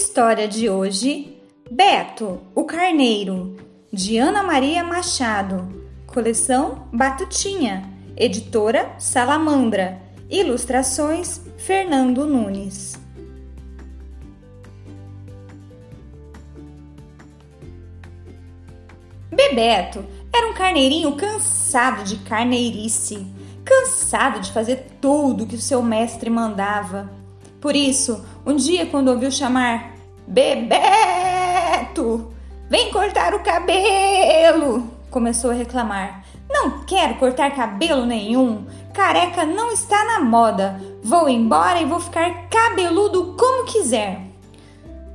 História de hoje: Beto, o Carneiro, de Ana Maria Machado. Coleção Batutinha, editora Salamandra. Ilustrações Fernando Nunes. Bebeto era um carneirinho cansado de carneirice, cansado de fazer tudo que o seu mestre mandava. Por isso, um dia, quando ouviu chamar Bebeto, vem cortar o cabelo, começou a reclamar. Não quero cortar cabelo nenhum. Careca não está na moda. Vou embora e vou ficar cabeludo como quiser.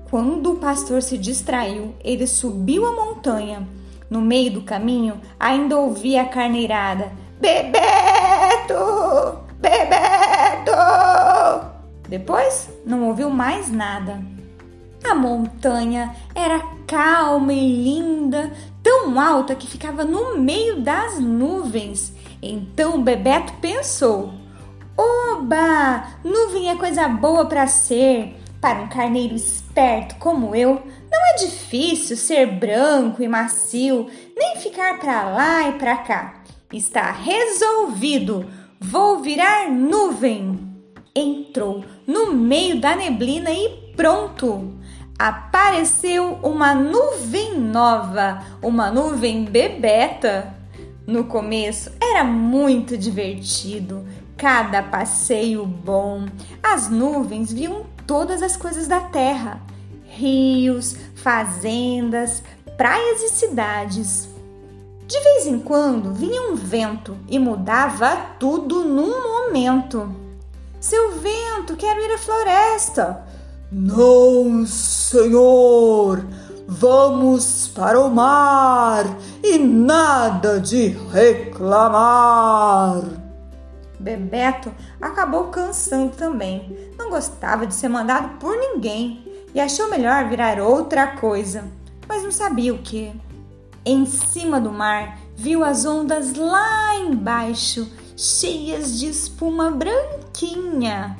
Quando o pastor se distraiu, ele subiu a montanha. No meio do caminho, ainda ouvia a carneirada: Bebeto! Bebeto! Depois não ouviu mais nada. A montanha era calma e linda, tão alta que ficava no meio das nuvens. Então Bebeto pensou: Oba! Nuvem é coisa boa para ser. Para um carneiro esperto como eu, não é difícil ser branco e macio, nem ficar para lá e para cá. Está resolvido. Vou virar nuvem entrou no meio da neblina e pronto! Apareceu uma nuvem nova, uma nuvem bebeta. No começo era muito divertido, cada passeio bom. As nuvens viam todas as coisas da terra: rios, fazendas, praias e cidades. De vez em quando vinha um vento e mudava tudo num momento. Seu vento, quero ir à floresta. Não, senhor, vamos para o mar e nada de reclamar. Bebeto acabou cansando também. Não gostava de ser mandado por ninguém e achou melhor virar outra coisa, mas não sabia o que. Em cima do mar, viu as ondas lá embaixo cheias de espuma branquinha.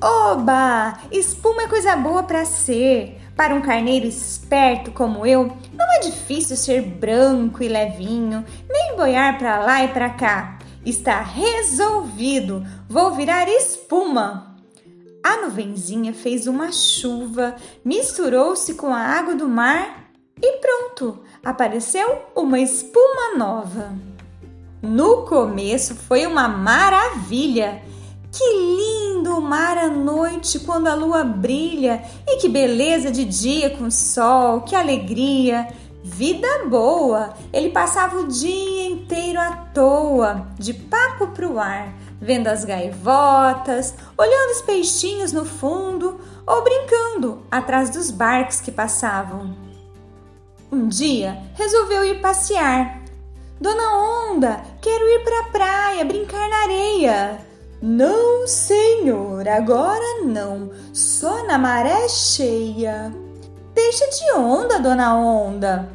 Oba! Espuma é coisa boa para ser. Para um carneiro esperto como eu, não é difícil ser branco e levinho, nem boiar para lá e para cá. Está resolvido. Vou virar espuma. A nuvenzinha fez uma chuva, misturou-se com a água do mar e pronto, apareceu uma espuma nova. No começo foi uma maravilha. Que lindo o mar à noite quando a lua brilha e que beleza de dia com sol, que alegria. Vida boa! Ele passava o dia inteiro à toa, de papo pro ar, vendo as gaivotas, olhando os peixinhos no fundo ou brincando atrás dos barcos que passavam. Um dia resolveu ir passear Dona Onda, quero ir para a praia, brincar na areia. Não, senhor, agora não, só na maré cheia. Deixa de onda, Dona Onda.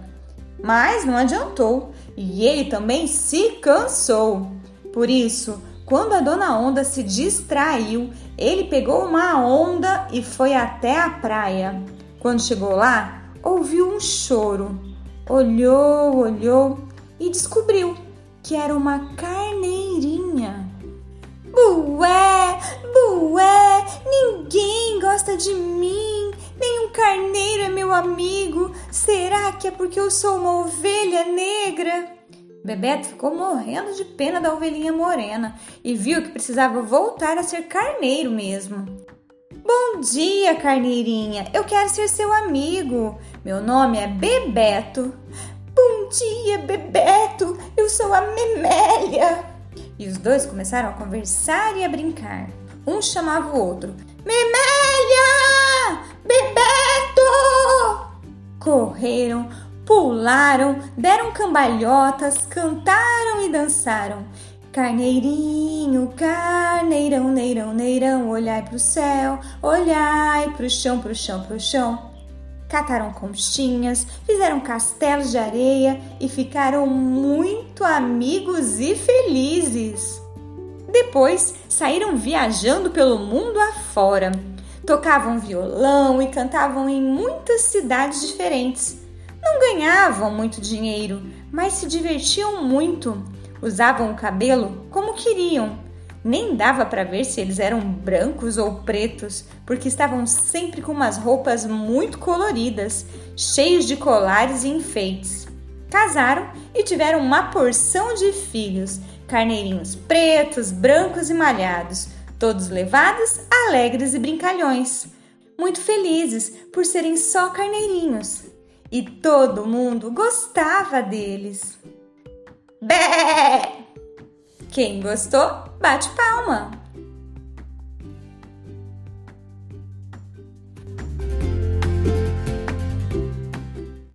Mas não adiantou e ele também se cansou. Por isso, quando a Dona Onda se distraiu, ele pegou uma onda e foi até a praia. Quando chegou lá, ouviu um choro. Olhou, olhou e descobriu que era uma carneirinha. Bué, bué, ninguém gosta de mim, nenhum carneiro é meu amigo. Será que é porque eu sou uma ovelha negra? Bebeto ficou morrendo de pena da ovelhinha morena e viu que precisava voltar a ser carneiro mesmo. Bom dia, carneirinha. Eu quero ser seu amigo. Meu nome é Bebeto. Bom dia, Bebeto! Eu sou a Memélia! E os dois começaram a conversar e a brincar. Um chamava o outro: Memélia! Bebeto! Correram, pularam, deram cambalhotas, cantaram e dançaram. Carneirinho, carneirão, neirão, neirão, olhai pro céu, olhai pro chão, pro chão, pro chão cataram conchinhas, fizeram castelos de areia e ficaram muito amigos e felizes. Depois saíram viajando pelo mundo afora. Tocavam violão e cantavam em muitas cidades diferentes. Não ganhavam muito dinheiro, mas se divertiam muito. Usavam o cabelo como queriam. Nem dava para ver se eles eram brancos ou pretos, porque estavam sempre com umas roupas muito coloridas, cheios de colares e enfeites. Casaram e tiveram uma porção de filhos, carneirinhos pretos, brancos e malhados, todos levados, alegres e brincalhões, muito felizes por serem só carneirinhos. E todo mundo gostava deles. Bé! Quem gostou, bate palma.